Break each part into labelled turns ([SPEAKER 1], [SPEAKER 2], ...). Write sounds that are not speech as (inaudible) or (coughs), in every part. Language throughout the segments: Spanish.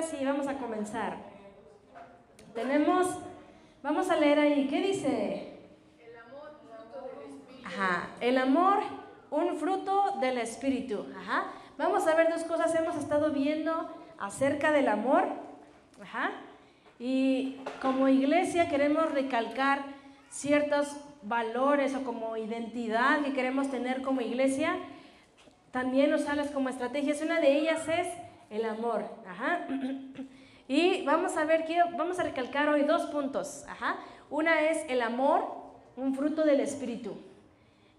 [SPEAKER 1] ahora vamos a comenzar. Tenemos, vamos a leer ahí, ¿qué dice?
[SPEAKER 2] El amor.
[SPEAKER 1] Ajá, el amor, un fruto del Espíritu. Ajá. Vamos a ver dos cosas, hemos estado viendo acerca del amor. Ajá. Y como iglesia queremos recalcar ciertos valores o como identidad que queremos tener como iglesia. También usarlas como estrategias. Una de ellas es el amor. Ajá. (clears throat) Y vamos a ver, quiero, vamos a recalcar hoy dos puntos. Ajá. Una es el amor, un fruto del Espíritu.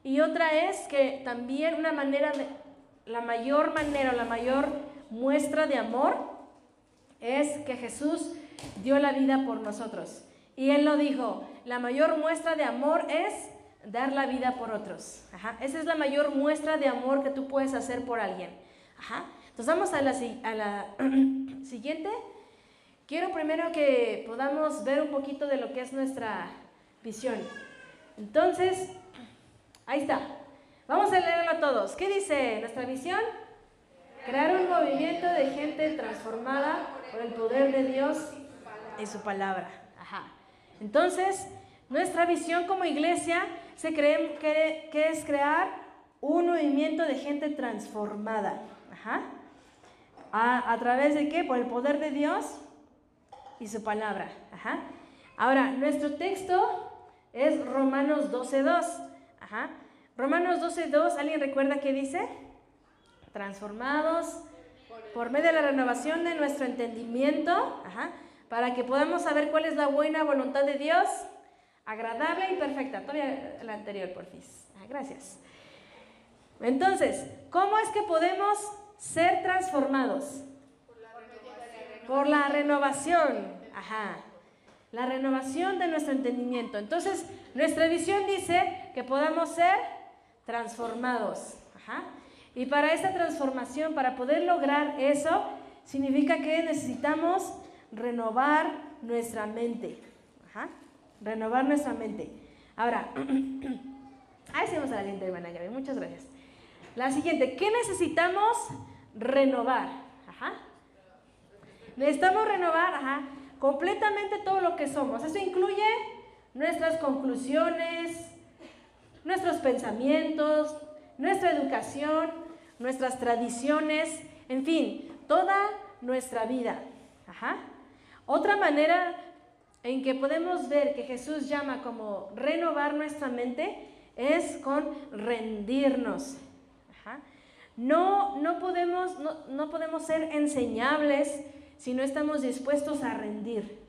[SPEAKER 1] Y otra es que también una manera, de, la mayor manera, la mayor muestra de amor es que Jesús dio la vida por nosotros. Y Él lo dijo, la mayor muestra de amor es dar la vida por otros. Ajá. Esa es la mayor muestra de amor que tú puedes hacer por alguien. Ajá. Entonces vamos a la, a (clears throat) siguiente. Quiero primero que podamos ver un poquito de lo que es nuestra visión. Entonces, ahí está. Vamos a leerlo todos. ¿Qué dice nuestra visión? Crear un movimiento de gente transformada por el poder de Dios y su palabra. Ajá. Entonces, nuestra visión como iglesia se cree que es crear un movimiento de gente transformada. Ajá. ¿A, ¿A través de qué? Por el poder de Dios y su palabra. Ahora, nuestro texto es Romanos 12.2. Ajá. Romanos 12.2, ¿alguien recuerda qué dice? Transformados por medio de la renovación de nuestro entendimiento, para que podamos saber cuál es la buena voluntad de Dios, agradable y perfecta. Todavía la anterior, por fin. Ah, gracias. Entonces, ¿cómo es que podemos ser transformados? Por la renovación. Ajá. La renovación de nuestro entendimiento. Entonces, nuestra visión dice que podamos ser transformados. Ajá. Y para esta transformación, para poder lograr eso, significa que necesitamos renovar nuestra mente. Ajá. Renovar nuestra mente. Ahora, (clears throat) ahí sí vamos a la siguiente, hermana Gaby. Muchas gracias. La siguiente, ¿qué necesitamos renovar? Necesitamos renovar, completamente todo lo que somos. Eso incluye nuestras conclusiones, nuestros pensamientos, nuestra educación, nuestras tradiciones, en fin, toda nuestra vida. Otra manera en que podemos ver que Jesús llama como renovar nuestra mente es con rendirnos. No, no, podemos, no, no podemos ser enseñables si no estamos dispuestos a rendir.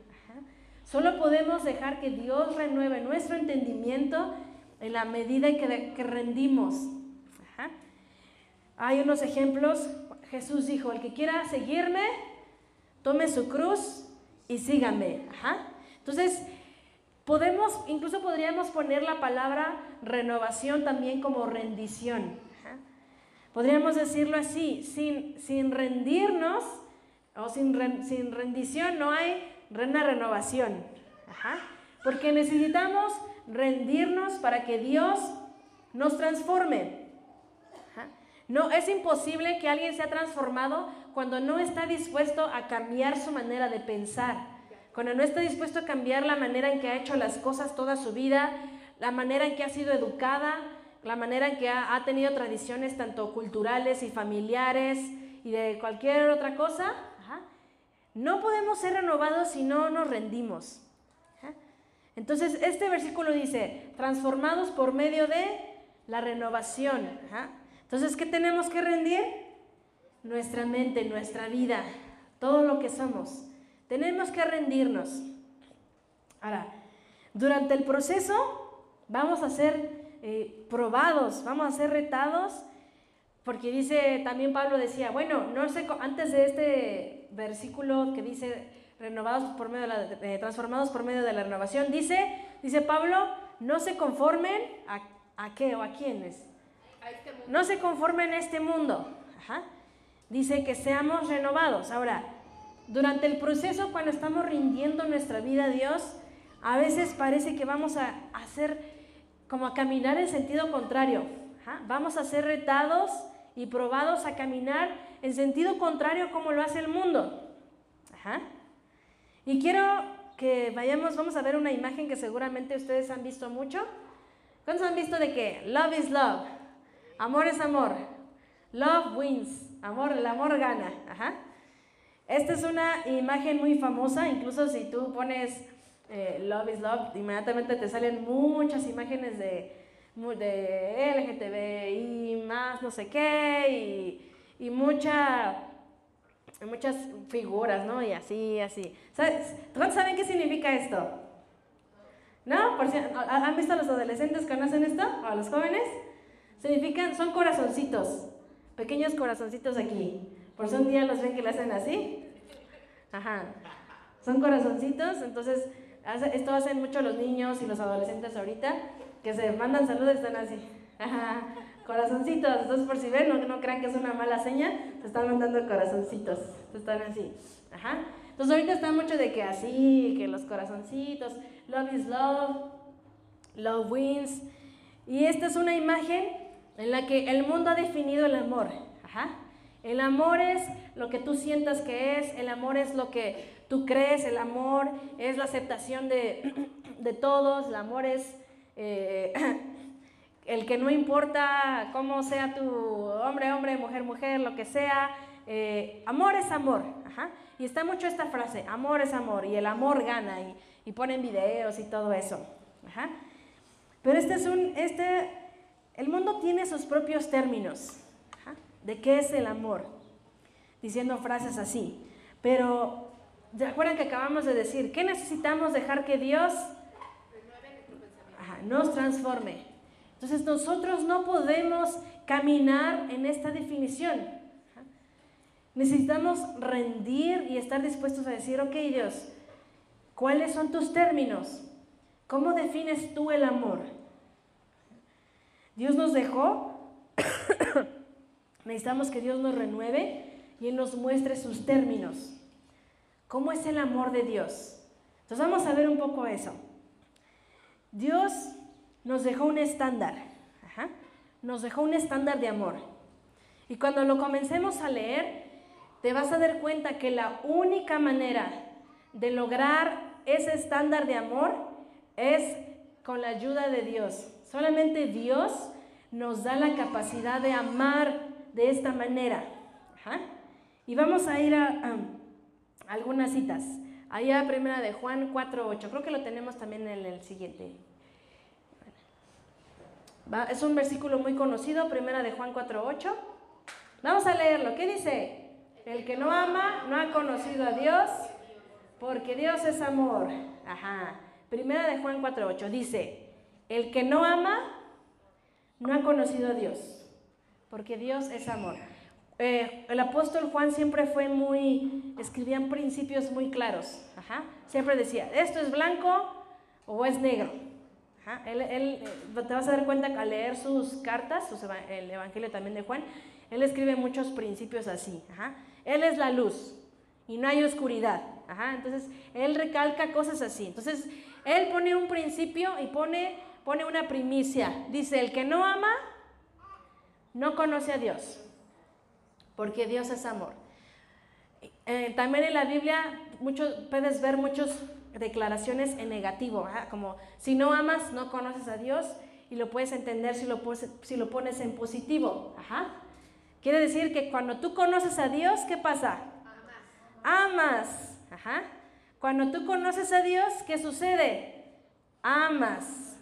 [SPEAKER 1] Solo podemos dejar que Dios renueve nuestro entendimiento en la medida que, que rendimos. Hay unos ejemplos. Jesús dijo, el que quiera seguirme, tome su cruz y sígame. Entonces, podemos, incluso podríamos poner la palabra renovación también como rendición. Podríamos decirlo así, sin, sin rendirnos o sin, sin rendición no hay una renovación. Porque necesitamos rendirnos para que Dios nos transforme. No, es imposible que alguien sea transformado cuando no está dispuesto a cambiar su manera de pensar, cuando no está dispuesto a cambiar la manera en que ha hecho las cosas toda su vida, la manera en que ha sido educada, la manera en que ha, tenido tradiciones tanto culturales y familiares y de cualquier otra cosa. No podemos ser renovados si no nos rendimos. Entonces, este versículo dice, transformados por medio de la renovación. Ajá. Entonces, ¿qué tenemos que rendir? Nuestra mente, nuestra vida, todo lo que somos. Tenemos que rendirnos. Ahora, durante el proceso vamos a ser eh, probados, vamos a ser retados, porque dice, también Pablo decía, bueno, no sé, antes de este versículo que dice, renovados por medio de la, eh, transformados por medio de la renovación, dice, dice Pablo, no se conformen a, a qué o a quiénes.
[SPEAKER 2] A este mundo.
[SPEAKER 1] No se conformen a este mundo. Ajá. Dice que seamos renovados. Ahora, durante el proceso, cuando estamos rindiendo nuestra vida a Dios, a veces parece que vamos a hacer como a caminar en sentido contrario. Ajá. Vamos a ser retados y probados a caminar en sentido contrario como lo hace el mundo. Y quiero que vayamos, vamos a ver una imagen que seguramente ustedes han visto mucho. ¿Cuántos han visto de qué? Love is love. Amor es amor. Love wins. Amor, el amor gana. Ajá. Esta es una imagen muy famosa, incluso si tú pones eh, Love is Love, inmediatamente te salen muchas imágenes de, de LGTBI, más no sé qué, y, y mucha, muchas figuras, ¿no? Y así, así. ¿Sabes? ¿Todos saben qué significa esto? ¿No? Por si, ¿Han visto a los adolescentes que conocen esto? ¿O a los jóvenes? Significan, son corazoncitos, pequeños corazoncitos aquí. Por eso un día los ven que le hacen así. Ajá. Son corazoncitos, entonces esto hacen mucho los niños y los adolescentes ahorita, que se mandan saludos y están así. Ajá. Corazoncitos, entonces por si ven, no, no crean que es una mala seña, te están mandando corazoncitos, están así. Ajá. Entonces ahorita está mucho de que así, que los corazoncitos, love is love, love wins. Y esta es una imagen en la que el mundo ha definido el amor. Ajá. El amor es lo que tú sientas que es, el amor es lo que tú crees, el amor es la aceptación de, (clears throat) todos, el amor es eh, (clears throat) el que no importa cómo sea tu hombre, hombre, mujer, mujer, lo que sea, eh, amor es amor. Y está mucho esta frase, amor es amor, y el amor gana, y, ponen videos y todo eso. Pero este es un, este, el mundo tiene sus propios términos de qué es el amor, diciendo frases así. Pero, ¿se acuerdan que acabamos de decir? ¿Qué necesitamos dejar que Dios nos transforme? Entonces nosotros no podemos caminar en esta definición. Necesitamos rendir y estar dispuestos a decir, ok Dios, ¿cuáles son tus términos? ¿Cómo defines tú el amor? Dios nos dejó Necesitamos que Dios nos renueve y Él nos muestre sus términos. ¿Cómo es el amor de Dios? Entonces vamos a ver un poco eso. Dios nos dejó un estándar. Nos dejó un estándar de amor. Y cuando lo comencemos a leer, te vas a dar cuenta que la única manera de lograr ese estándar de amor es con la ayuda de Dios. Solamente Dios nos da la capacidad de amar de esta manera. Y vamos a ir a, algunas citas. Allá primera de Juan 4.8. Creo que lo tenemos también en el siguiente. es un versículo muy conocido, primera de Juan 4.8. Vamos a leerlo. ¿Qué dice? El que no ama no ha conocido a Dios, porque Dios es amor. Ajá. Primera de Juan 4.8 dice, el que no ama no ha conocido a Dios porque Dios es amor. Eh, el apóstol Juan siempre fue muy, escribían principios muy claros. Siempre decía, esto es blanco o es negro. Él, eh, te vas a dar cuenta al leer sus cartas, el Evangelio también de Juan, él escribe muchos principios así. Él es la luz y no hay oscuridad. Entonces, él recalca cosas así. Entonces, él pone un principio y pone, pone una primicia. Dice, el que no ama, no conoce a Dios, porque Dios es amor. Eh, también en la Biblia puedes ver muchas declaraciones en negativo, como si no amas, no conoces a Dios, y lo puedes entender si lo, pones en positivo. Quiere decir que cuando tú conoces a Dios, ¿qué pasa? Amas. Amas. Cuando tú conoces a Dios, ¿qué sucede? Amas.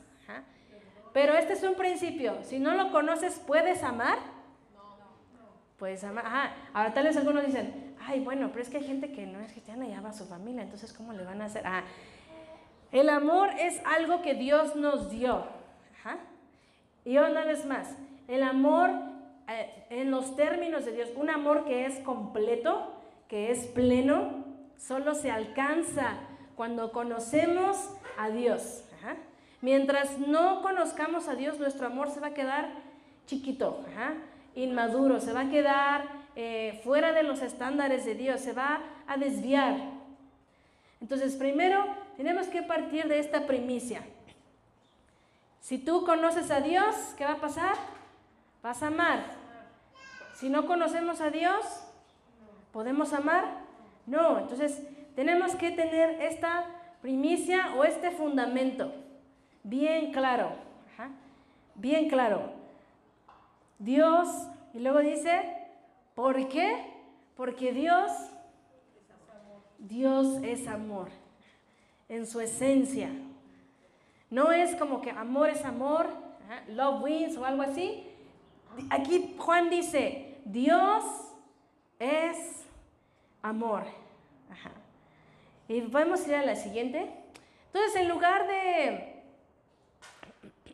[SPEAKER 1] Pero este es un principio. Si no lo conoces, ¿puedes amar? No. Puedes amar. Ajá. Ahora tal vez algunos dicen, ay, bueno, pero es que hay gente que no es cristiana y ama a su familia, entonces ¿cómo le van a hacer? Ah, el amor es algo que Dios nos dio. Ajá. Y una vez más, el amor eh, en los términos de Dios, un amor que es completo, que es pleno, solo se alcanza cuando conocemos a Dios. Ajá. Mientras no conozcamos a Dios, nuestro amor se va a quedar chiquito, inmaduro, se va a quedar eh, fuera de los estándares de Dios, se va a desviar. Entonces, primero tenemos que partir de esta primicia. Si tú conoces a Dios, ¿qué va a pasar? Vas a amar. Si no conocemos a Dios, ¿podemos amar? No, entonces tenemos que tener esta primicia o este fundamento bien claro, bien claro. Dios, y luego dice, ¿por qué? Porque Dios, Dios es amor en su esencia. No es como que amor es amor, love wins o algo así. Aquí Juan dice, Dios es amor. Ajá. Y podemos ir a la siguiente. Entonces, en lugar de,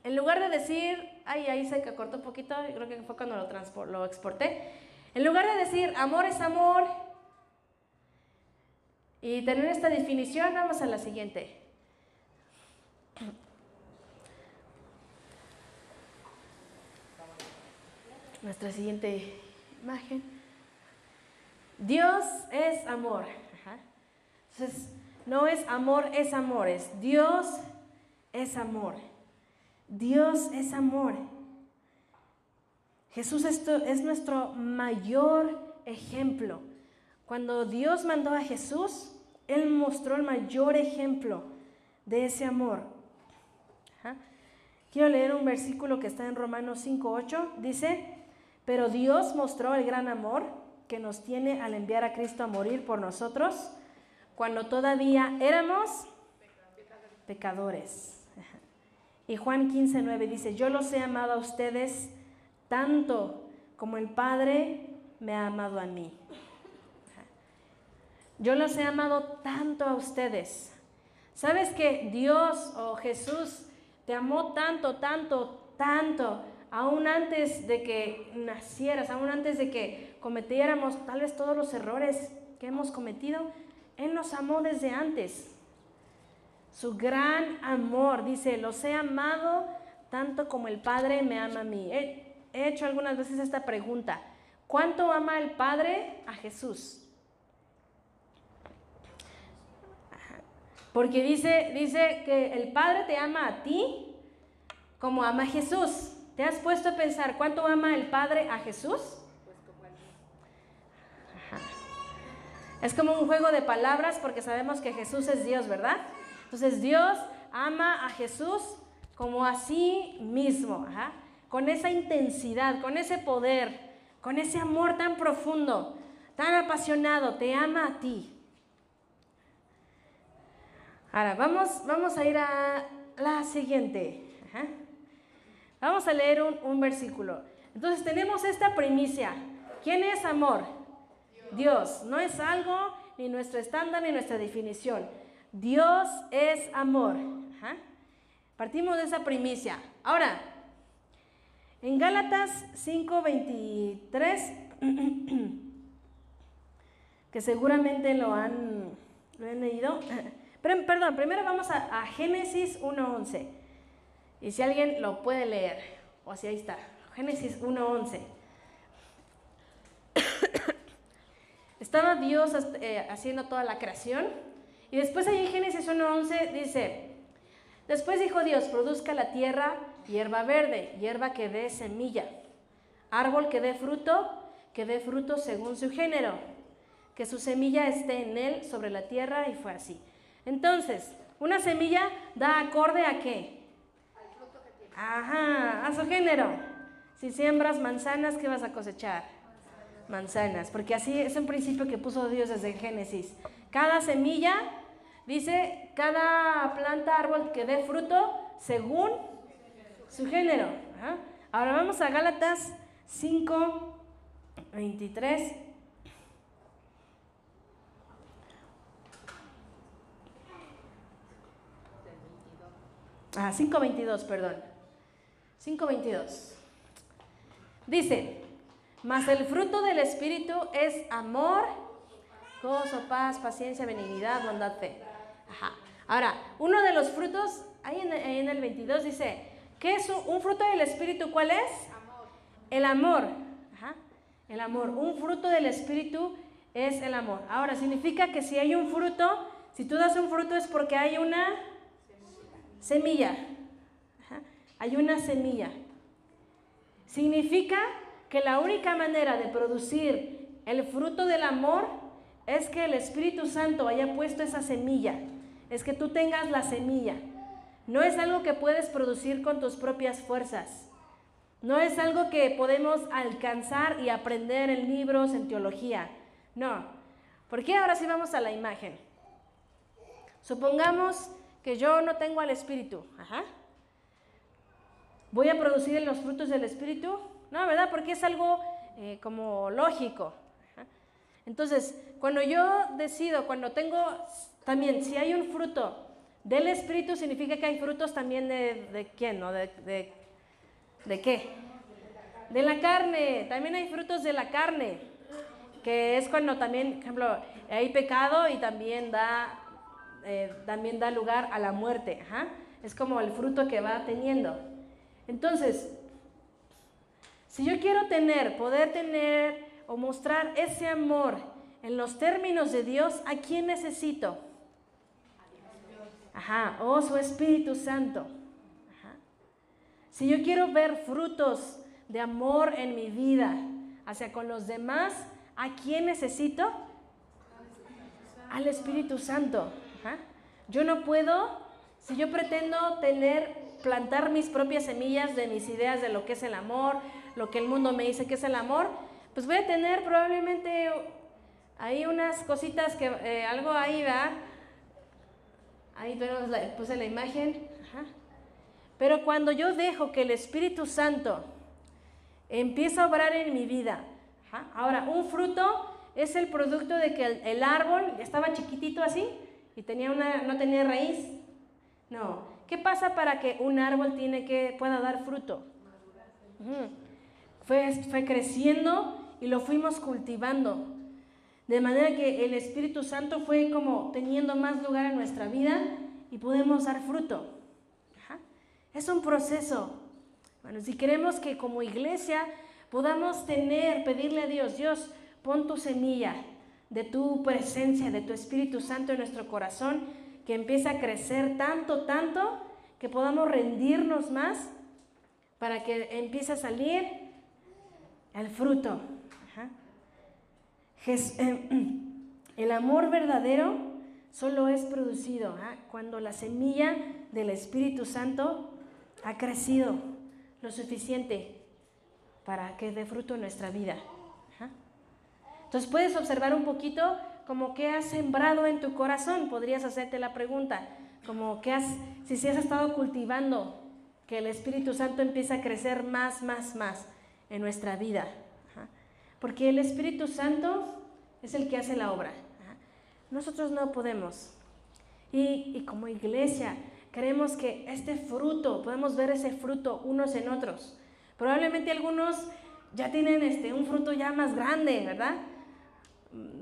[SPEAKER 1] en lugar de decir, ay, ahí se cortó un poquito, creo que fue cuando lo, lo exporté. En lugar de decir amor es amor y tener esta definición, vamos a la siguiente. Nuestra siguiente imagen. Dios es amor. Entonces, no es amor, es amor, es Dios es amor. Dios es amor. Jesús es nuestro mayor ejemplo. Cuando Dios mandó a Jesús, Él mostró el mayor ejemplo de ese amor. Quiero leer un versículo que está en Romanos 5.8. Dice, pero Dios mostró el gran amor que nos tiene al enviar a Cristo a morir por nosotros cuando todavía éramos pecadores. Y Juan 15.9 dice, yo los he amado a ustedes tanto como el Padre me ha amado a mí. Yo los he amado tanto a ustedes. ¿Sabes que Dios o Jesús te amó tanto, tanto, tanto, aún antes de que nacieras, aún antes de que cometiéramos tal vez todos los errores que hemos cometido? Él nos amó desde antes. Su gran amor, dice, los he amado tanto como el Padre me ama a mí. He, hecho algunas veces esta pregunta. ¿Cuánto ama el Padre a Jesús? Porque dice, dice que el Padre te ama a ti como ama a Jesús. ¿Te has puesto a pensar cuánto ama el Padre a Jesús? Es como un juego de palabras porque sabemos que Jesús es Dios, ¿verdad? Entonces Dios ama a Jesús como a sí mismo, con esa intensidad, con ese poder, con ese amor tan profundo, tan apasionado, te ama a ti. Ahora, vamos, vamos a ir a la siguiente. Vamos a leer un, versículo. Entonces tenemos esta primicia. ¿Quién es amor? Dios. No es algo, ni nuestro estándar, ni nuestra definición. Dios es amor. Partimos de esa primicia. Ahora, en Gálatas 5:23, (clears throat) que seguramente lo han, leído. (clears throat) Perdón, primero vamos a, a Génesis 1:11. Y si alguien lo puede leer, o si ahí está, Génesis 1:11. (clears throat) Estaba Dios eh, haciendo toda la creación. Y después ahí en Génesis 1.11 dice, después dijo Dios, produzca la tierra hierba verde, hierba que dé semilla, árbol que dé fruto, que dé fruto según su género, que su semilla esté en él sobre la tierra y fue así. Entonces, una semilla da acorde a qué? Al a su género. Si siembras manzanas, ¿qué vas a cosechar? manzanas, porque así es un principio que puso Dios desde Génesis. Cada semilla, dice, cada planta, árbol que dé fruto según su género. Ahora vamos a Gálatas 5, 23. Ah, 5.22, perdón. 5.22. Dice, mas el fruto del Espíritu es amor, gozo, paz, paciencia, benignidad, bondad, fe. Ahora, uno de los frutos, ahí en, el 22 dice, ¿qué es un, fruto del Espíritu? ¿Cuál es? Amor. El amor. El amor. Un fruto del Espíritu es el amor. Ahora, significa que si hay un fruto, si tú das un fruto es porque hay una semilla. Hay una semilla. Significa que la única manera de producir el fruto del amor es que el Espíritu Santo haya puesto esa semilla, es que tú tengas la semilla. No es algo que puedes producir con tus propias fuerzas. No es algo que podemos alcanzar y aprender en libros, en teología. No. ¿Por qué ahora sí vamos a la imagen? Supongamos que yo no tengo al Espíritu. ¿Voy a producir los frutos del Espíritu? No, ¿verdad? Porque es algo eh, como lógico. Entonces, cuando yo decido, cuando tengo también, si hay un fruto del Espíritu, significa que hay frutos también de, quién, ¿no? De, de, ¿De qué? De la carne. También hay frutos de la carne, que es cuando también, por ejemplo, hay pecado y también da, eh, también da lugar a la muerte. Es como el fruto que va teniendo. Entonces, si yo quiero tener, poder tener o mostrar ese amor en los términos de Dios, ¿a quién necesito? Ajá, oh su Espíritu Santo. Si yo quiero ver frutos de amor en mi vida hacia con los demás, ¿a quién necesito? Al Espíritu Santo. Yo no puedo, si yo pretendo tener, plantar mis propias semillas de mis ideas de lo que es el amor, lo que el mundo me dice que es el amor, pues voy a tener probablemente ahí unas cositas que eh, algo ahí va. Ahí puse la imagen. Pero cuando yo dejo que el Espíritu Santo empieza a obrar en mi vida, ahora un fruto es el producto de que el, árbol estaba chiquitito así y tenía una, no tenía raíz. No. ¿Qué pasa para que un árbol tiene que, pueda dar fruto? fue, fue creciendo y lo fuimos cultivando. De manera que el Espíritu Santo fue como teniendo más lugar en nuestra vida y podemos dar fruto. Es un proceso. Bueno, si queremos que como iglesia podamos tener, pedirle a Dios, Dios, pon tu semilla de tu presencia, de tu Espíritu Santo en nuestro corazón, que empiece a crecer tanto, tanto, que podamos rendirnos más para que empiece a salir el fruto. (clears throat) el amor verdadero solo es producido cuando la semilla del Espíritu Santo ha crecido lo suficiente para que dé fruto en nuestra vida. Entonces puedes observar un poquito como que has sembrado en tu corazón. Podrías hacerte la pregunta, como que has, si, si has estado cultivando que el Espíritu Santo empieza a crecer más, más, más en nuestra vida. Porque el Espíritu Santo es el que hace la obra. Nosotros no podemos. Y, como iglesia queremos que este fruto, podemos ver ese fruto unos en otros. Probablemente algunos ya tienen este, un fruto ya más grande, ¿verdad?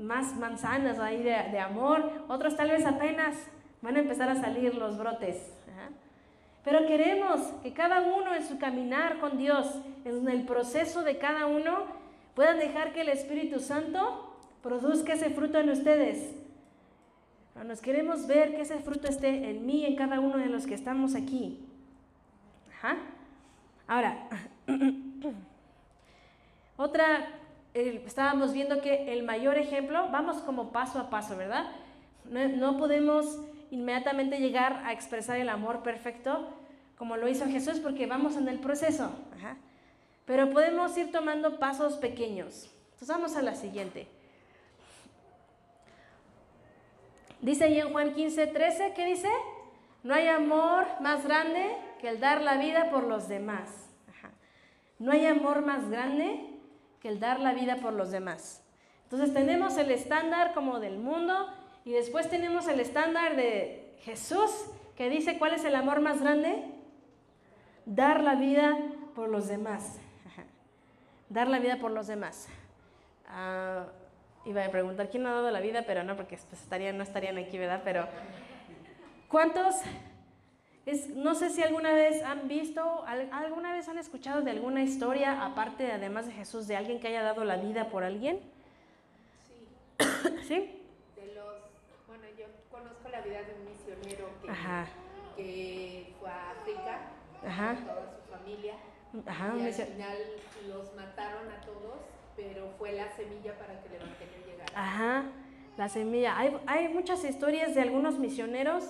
[SPEAKER 1] Más manzanas ahí de, de amor. Otros tal vez apenas van a empezar a salir los brotes. Pero queremos que cada uno en su caminar con Dios, en el proceso de cada uno, puedan dejar que el Espíritu Santo produzca ese fruto en ustedes. Nos queremos ver que ese fruto esté en mí, en cada uno de los que estamos aquí. Ahora, (clears throat) otra, estábamos viendo que el mayor ejemplo, vamos como paso a paso, ¿verdad? No, podemos inmediatamente llegar a expresar el amor perfecto como lo hizo Jesús porque vamos en el proceso. Pero podemos ir tomando pasos pequeños. Entonces vamos a la siguiente. Dice ahí en Juan 15, 13, ¿qué dice? No hay amor más grande que el dar la vida por los demás. No hay amor más grande que el dar la vida por los demás. Entonces tenemos el estándar como del mundo y después tenemos el estándar de Jesús que dice cuál es el amor más grande. Dar la vida por los demás dar la vida por los demás. Ah, iba a preguntar quién ha dado la vida, pero no, porque pues, estarían, no estarían aquí, ¿verdad? Pero, ¿cuántos? Es, no sé si alguna vez han visto, alguna vez han escuchado de alguna historia, aparte, además de Jesús, de alguien que haya dado la vida por alguien.
[SPEAKER 2] Sí. (coughs)
[SPEAKER 1] ¿Sí?
[SPEAKER 2] De los, bueno, yo conozco la vida de un misionero que, que fue a África Ajá. con toda su familia Ajá, y al final los mataron a todos, pero fue la semilla para que el Evangelio llegara.
[SPEAKER 1] Ajá. La semilla. Hay, hay muchas historias de algunos misioneros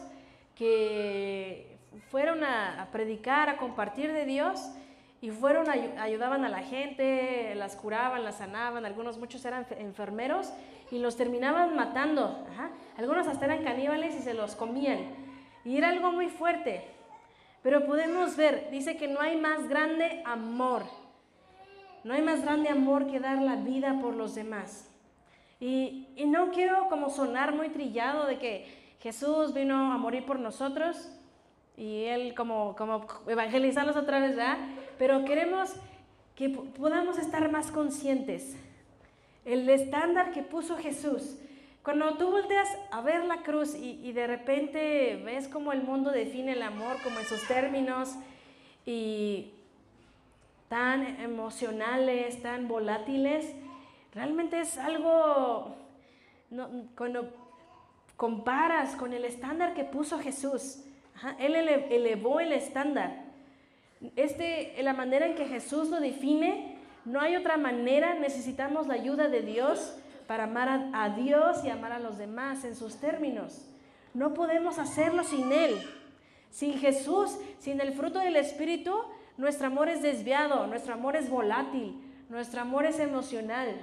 [SPEAKER 1] que fueron a, predicar, a compartir de Dios y fueron, ayudaban a la gente, las curaban, las sanaban, algunos, muchos eran enfermeros y los terminaban matando. Algunos hasta eran caníbales y se los comían. Y era algo muy fuerte. Pero podemos ver, dice que no hay más grande amor. No hay más grande amor que dar la vida por los demás. Y, y no quiero como sonar muy trillado de que Jesús vino a morir por nosotros y Él como, como evangelizarnos otra vez, ¿verdad? Pero queremos que podamos estar más conscientes. El estándar que puso Jesús. Cuando tú volteas a ver la cruz y, de repente ves cómo el mundo define el amor, como en sus términos, y tan emocionales, tan volátiles, realmente es algo, cuando comparas con el estándar que puso Jesús, él elevó el estándar. Este, la manera en que Jesús lo define, no hay otra manera, necesitamos la ayuda de Dios para amar a, Dios y amar a los demás en sus términos. No podemos hacerlo sin Él. Sin Jesús, sin el fruto del Espíritu, nuestro amor es desviado, nuestro amor es volátil, nuestro amor es emocional.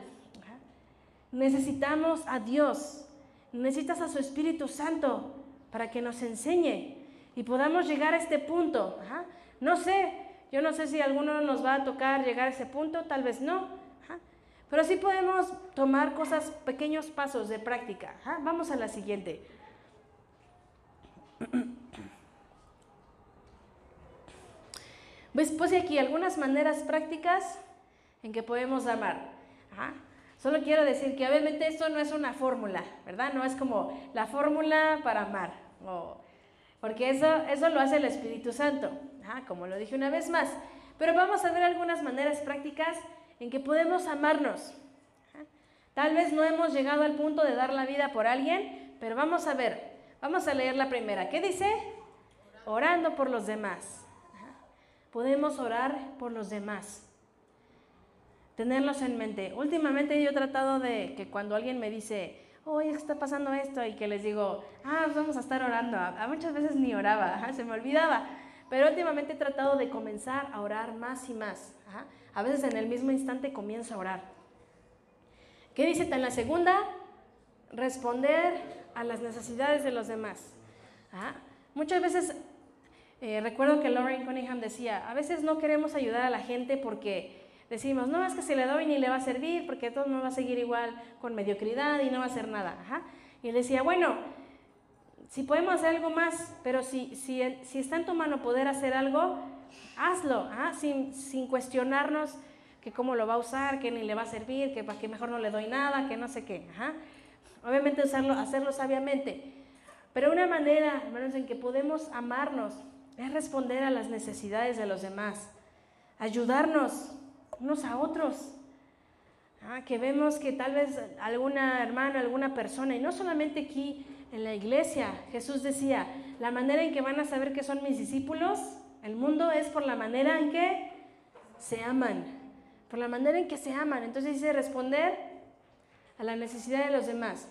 [SPEAKER 1] Necesitamos a Dios, necesitas a su Espíritu Santo para que nos enseñe y podamos llegar a este punto. No sé, yo no sé si alguno nos va a tocar llegar a ese punto, tal vez no. Pero sí podemos tomar cosas, pequeños pasos de práctica. Vamos a la siguiente. Pues puse aquí algunas maneras prácticas en que podemos amar. Solo quiero decir que obviamente esto no es una fórmula, ¿verdad? No es como la fórmula para amar. porque eso, eso lo hace el Espíritu Santo, como lo dije una vez más. Pero vamos a ver algunas maneras prácticas en que podemos amarnos. Tal vez no hemos llegado al punto de dar la vida por alguien, pero vamos a ver. Vamos a leer la primera. ¿Qué dice? Orando por los demás. Podemos orar por los demás. Tenerlos en mente. Últimamente yo he tratado de que cuando alguien me dice, oye, está pasando esto, y que les digo, ah, vamos a estar orando. A, muchas veces ni oraba, (laughs) se me olvidaba. Pero últimamente he tratado de comenzar a orar más y más. A veces en el mismo instante comienzo a orar. ¿Qué dice en la segunda? Responder a las necesidades de los demás. Muchas veces eh, recuerdo que Lauren Cunningham decía, a veces no queremos ayudar a la gente porque decimos, no, es que si le doy ni le va a servir porque todo no va a seguir igual con mediocridad y no va a hacer nada. Y él decía, bueno, si podemos hacer algo más, pero si, si, si está en tu mano poder hacer algo, hazlo, sin, sin, cuestionarnos que cómo lo va a usar, que ni le va a servir, que para que mejor no le doy nada, que no sé qué. Obviamente usarlo, hacerlo sabiamente. Pero una manera, hermanos, en que podemos amarnos es responder a las necesidades de los demás, ayudarnos unos a otros. Ah, que vemos que tal vez alguna hermana, alguna persona, y no solamente aquí en la iglesia, Jesús decía, la manera en que van a saber que son mis discípulos, el mundo es por la manera en que se aman, por la manera en que se aman. Entonces dice responder a la necesidad de los demás.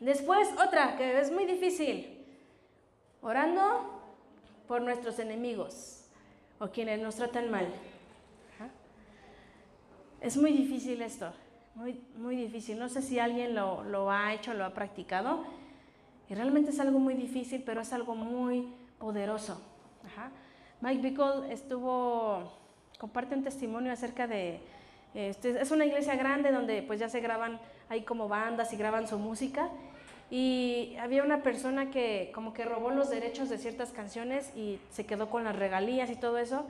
[SPEAKER 1] Después otra que es muy difícil, orando por nuestros enemigos o quienes nos tratan mal. Es muy difícil esto, muy, muy difícil. No sé si alguien lo, lo ha hecho, lo ha practicado. Y realmente es algo muy difícil, pero es algo muy poderoso. Mike Bickle estuvo, comparte un testimonio acerca de, este, es una iglesia grande donde pues ya se graban, hay como bandas y graban su música. Y había una persona que como que robó los derechos de ciertas canciones y se quedó con las regalías y todo eso.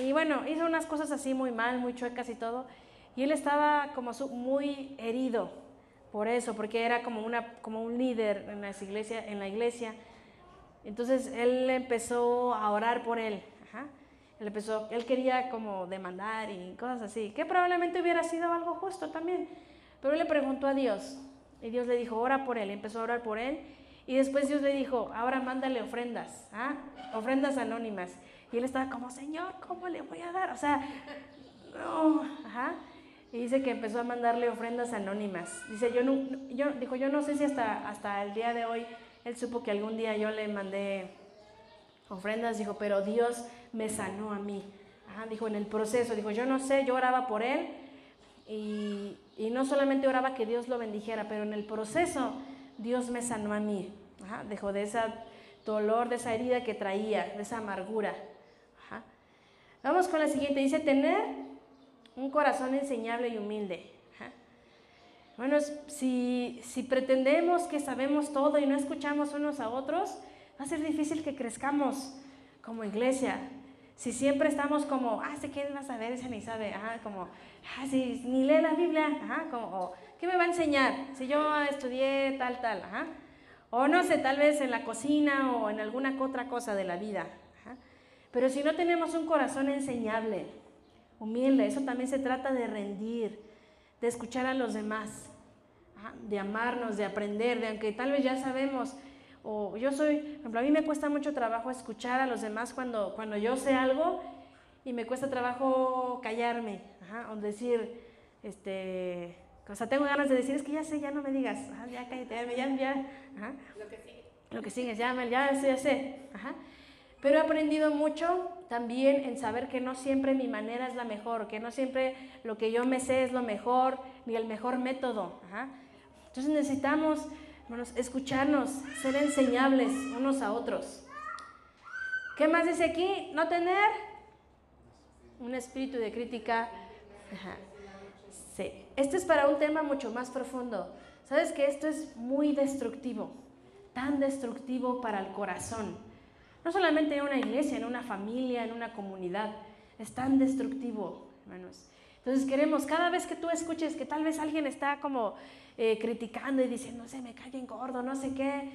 [SPEAKER 1] Y bueno, hizo unas cosas así muy mal, muy chuecas y todo. Y él estaba como muy herido por eso, porque era como, un líder en, la iglesia. Entonces él empezó a orar por él. Él, empezó, él quería como demandar y cosas así, que probablemente hubiera sido algo justo también. Pero él le preguntó a Dios y Dios le dijo, ora por él. Empezó a orar por él. Y después Dios le dijo, ahora mándale ofrendas, ¿ah? ofrendas anónimas. Y él estaba como, Señor, ¿cómo le voy a dar? O sea, no, ajá. Y dice que empezó a mandarle ofrendas anónimas. Dice, yo no, yo, dijo, yo no sé si hasta, hasta el día de hoy él supo que algún día yo le mandé ofrendas, dijo, pero Dios me sanó a mí. dijo, en el proceso, dijo, yo no sé, yo oraba por él y, y, no solamente oraba que Dios lo bendijera, pero en el proceso Dios me sanó a mí. dijo, de ese dolor, de esa herida que traía, de esa amargura. Vamos con la siguiente, dice, tener un corazón enseñable y humilde. Bueno, si, si pretendemos que sabemos todo y no escuchamos unos a otros, va a ser difícil que crezcamos como iglesia. Si siempre estamos como, ah, sé que va a saber, ese ni sabe, ah, como, ah, si ni lee la Biblia, ajá, como, ¿qué me va a enseñar? Si yo estudié tal, tal, ajá. O no sé, tal vez en la cocina o en alguna otra cosa de la vida. Pero si no tenemos un corazón enseñable, humilde. Eso también se trata de rendir, de escuchar a los demás, de amarnos, de aprender, de aunque tal vez ya sabemos. O yo soy, por ejemplo, a mí me cuesta mucho trabajo escuchar a los demás cuando, cuando yo sé algo y me cuesta trabajo callarme, o decir, este, o sea, tengo ganas de decir, es que ya sé, ya no me digas, ya cállate, ya, ya,
[SPEAKER 2] Lo que sigue.
[SPEAKER 1] Lo que sigue, ya, ya sé, ya sé. Pero he aprendido mucho también en saber que no siempre mi manera es la mejor, que no siempre lo que yo me sé es lo mejor, ni el mejor método. Entonces necesitamos escucharnos, ser enseñables unos a otros. ¿Qué más dice aquí? No tener un espíritu de crítica. Sí. Esto es para un tema mucho más profundo. ¿Sabes que esto es muy destructivo? Tan destructivo para el corazón no solamente en una iglesia, en una familia, en una comunidad. Es tan destructivo, hermanos. Entonces queremos, cada vez que tú escuches que tal vez alguien está como eh, criticando y diciendo, no sé, me cae en gordo, no sé qué,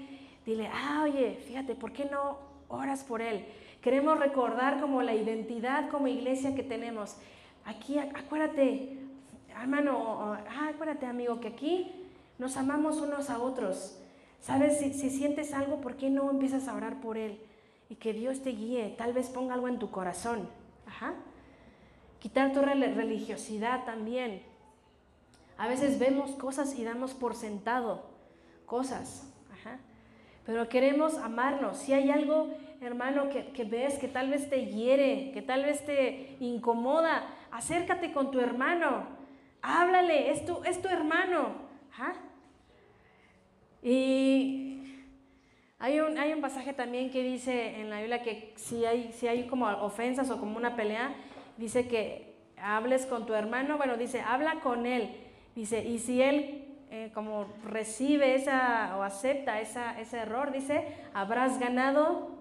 [SPEAKER 1] dile, ah, oye, fíjate, ¿por qué no oras por él? Queremos recordar como la identidad como iglesia que tenemos. Aquí, acuérdate, hermano, ah, acuérdate, amigo, que aquí nos amamos unos a otros. ¿Sabes? Si, si sientes algo, ¿por qué no empiezas a orar por él? Y que Dios te guíe, tal vez ponga algo en tu corazón. Quitar tu religiosidad también. A veces vemos cosas y damos por sentado cosas. Pero queremos amarnos. Si hay algo, hermano, que, ves que tal vez te hiere, que tal vez te incomoda, acércate con tu hermano. Háblale, es tu, es tu hermano. Y hay un, hay un pasaje también que dice en la Biblia que si hay, si hay como ofensas o como una pelea, dice que hables con tu hermano, bueno, dice, habla con él. Dice, y si él eh, como recibe esa o acepta esa, ese error, dice, habrás ganado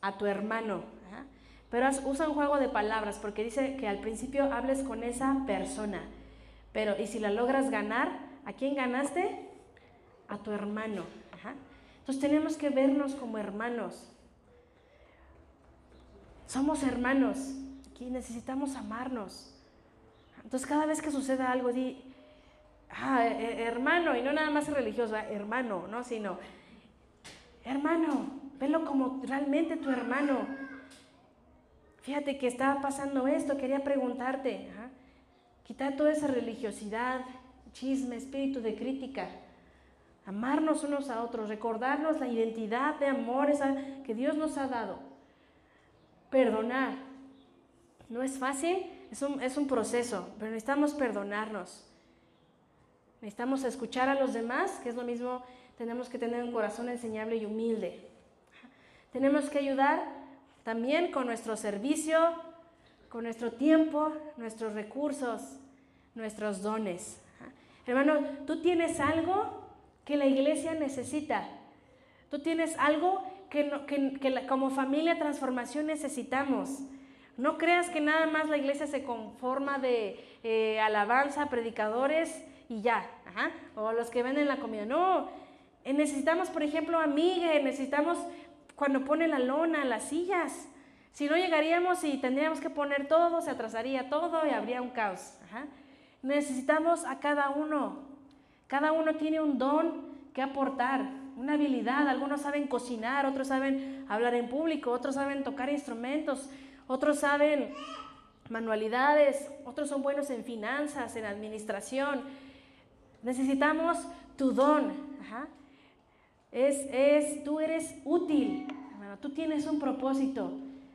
[SPEAKER 1] a tu hermano. Pero usa un juego de palabras porque dice que al principio hables con esa persona. Pero, y si la logras ganar, ¿a quién ganaste? A tu hermano. Entonces tenemos que vernos como hermanos. Somos hermanos. Aquí necesitamos amarnos. Entonces cada vez que suceda algo, di, ah, eh, eh, hermano, y no nada más religioso, hermano, ¿no? Sino, hermano, velo como realmente tu hermano. Fíjate que estaba pasando esto, quería preguntarte. Quitar toda esa religiosidad, chisme, espíritu de crítica amarnos unos a otros, recordarnos la identidad de amor que Dios nos ha dado. Perdonar. No es fácil, es un, es un proceso, pero necesitamos perdonarnos. Necesitamos escuchar a los demás, que es lo mismo, tenemos que tener un corazón enseñable y humilde. Tenemos que ayudar también con nuestro servicio, con nuestro tiempo, nuestros recursos, nuestros dones. Hermano, tú tienes algo que la iglesia necesita. Tú tienes algo que, como familia transformación necesitamos. No creas que nada más la iglesia se conforma de eh, alabanza, predicadores y ya, o los que venden la comida. No, eh, necesitamos, por ejemplo, amigas, necesitamos cuando pone la lona, las sillas. Si no llegaríamos y tendríamos que poner todo, se atrasaría todo y habría un caos. Necesitamos a cada uno. Cada uno tiene un don que aportar, una habilidad. Algunos saben cocinar, otros saben hablar en público, otros saben tocar instrumentos, otros saben manualidades, otros son buenos en finanzas, en administración. Necesitamos tu don. Es, es, tú eres útil, tú tienes un propósito,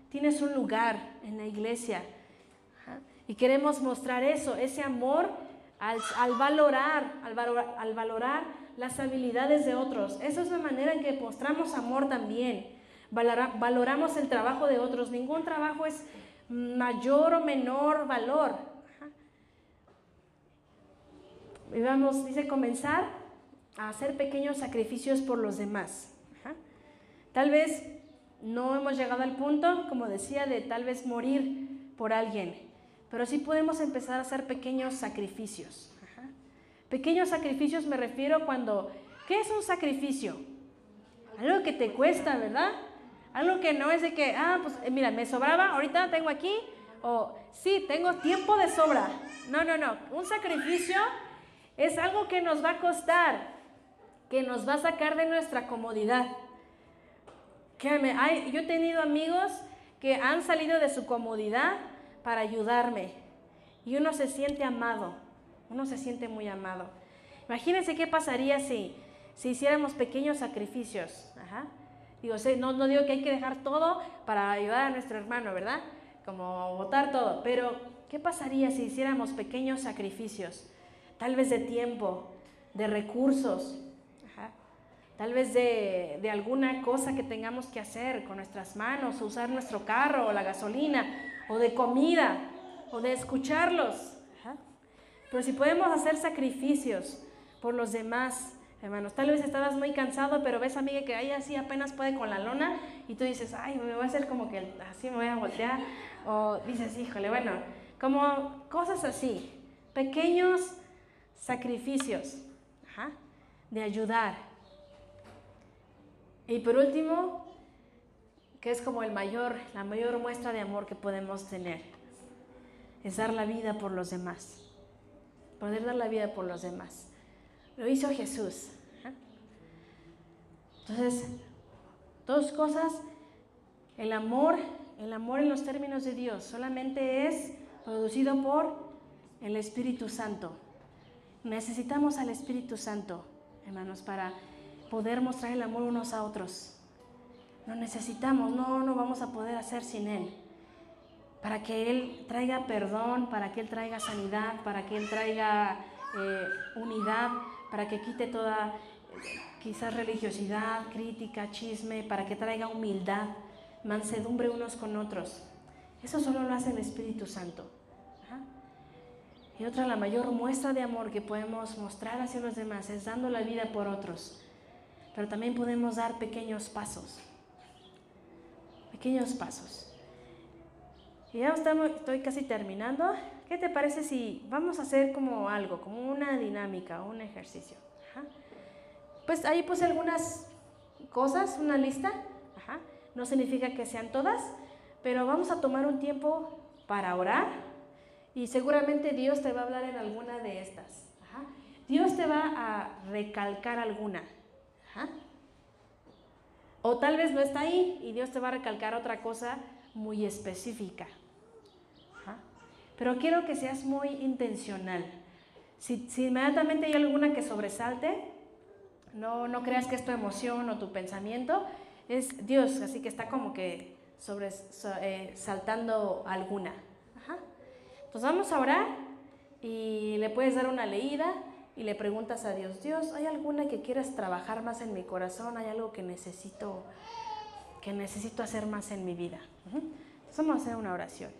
[SPEAKER 1] tienes un lugar en la iglesia. Y queremos mostrar eso, ese amor al, valorar, al, al valorar las habilidades de otros. Esa es la manera en que mostramos amor también. valoramos el trabajo de otros. Ningún trabajo es mayor o menor valor. Y vamos, dice, comenzar a hacer pequeños sacrificios por los demás. Tal vez no hemos llegado al punto, como decía, de tal vez morir por alguien, pero sí podemos empezar a hacer pequeños sacrificios. Pequeños sacrificios me refiero cuando, ¿qué es un sacrificio? Algo que te cuesta, ¿verdad? Algo que no es de que, ah, pues eh, mira, me sobraba, ahorita tengo aquí, o sí, tengo tiempo de sobra. No, no, no. Un sacrificio es algo que nos va a costar, que nos va a sacar de nuestra comodidad. Créanme, hay, yo he tenido amigos que han salido de su comodidad para ayudarme y uno se siente amado, uno se siente muy amado. Imagínense qué pasaría si, si hiciéramos pequeños sacrificios. Digo, no, no digo que hay que dejar todo para ayudar a nuestro hermano, ¿verdad? Como votar todo, pero ¿qué pasaría si hiciéramos pequeños sacrificios? Tal vez de tiempo, de recursos, tal vez de, alguna cosa que tengamos que hacer con nuestras manos, usar nuestro carro, o la gasolina, o de comida, o de escucharlos. Pero si podemos hacer sacrificios por los demás, hermanos, tal vez estabas muy cansado, pero ves a Miguel que ahí así apenas puede con la lona, y tú dices, ay, me voy a hacer como que así me voy a voltear, o dices, híjole, bueno, como cosas así, pequeños sacrificios de ayudar. Y por último, que es como el mayor, la mayor muestra de amor que podemos tener, es dar la vida por los demás. Poder dar la vida por los demás. Lo hizo Jesús. ¿eh? Entonces, dos cosas. El amor, el amor en los términos de Dios solamente es producido por el Espíritu Santo. Necesitamos al Espíritu Santo, hermanos, para poder mostrar el amor unos a otros. Lo necesitamos, no, no vamos a poder hacer sin Él. Para que Él traiga perdón, para que Él traiga sanidad, para que Él traiga eh, unidad, para que quite toda quizás religiosidad, crítica, chisme, para que traiga humildad, mansedumbre unos con otros. Eso solo lo hace el Espíritu Santo. Y otra, la mayor muestra de amor que podemos mostrar hacia los demás es dando la vida por otros pero también podemos dar pequeños pasos. Pequeños pasos. Y ya estamos, estoy casi terminando. ¿Qué te parece si vamos a hacer como algo, como una dinámica, un ejercicio? Pues ahí puse algunas cosas, una lista. No significa que sean todas, pero vamos a tomar un tiempo para orar y seguramente Dios te va a hablar en alguna de estas. Dios te va a recalcar alguna. O tal vez no está ahí y Dios te va a recalcar otra cosa muy específica. Pero quiero que seas muy intencional. Si, inmediatamente hay alguna que sobresalte, no, no creas que es tu emoción o tu pensamiento, es Dios, así que está como que sobre, eh, saltando alguna. Entonces vamos a orar y le puedes dar una leída y le preguntas a Dios, Dios, ¿hay alguna que quieras trabajar más en mi corazón? ¿Hay algo que necesito, que necesito hacer más en mi vida? vamos a hacer una oración.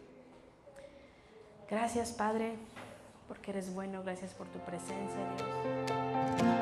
[SPEAKER 1] Gracias, Padre, porque eres bueno. Gracias por tu presencia, Dios.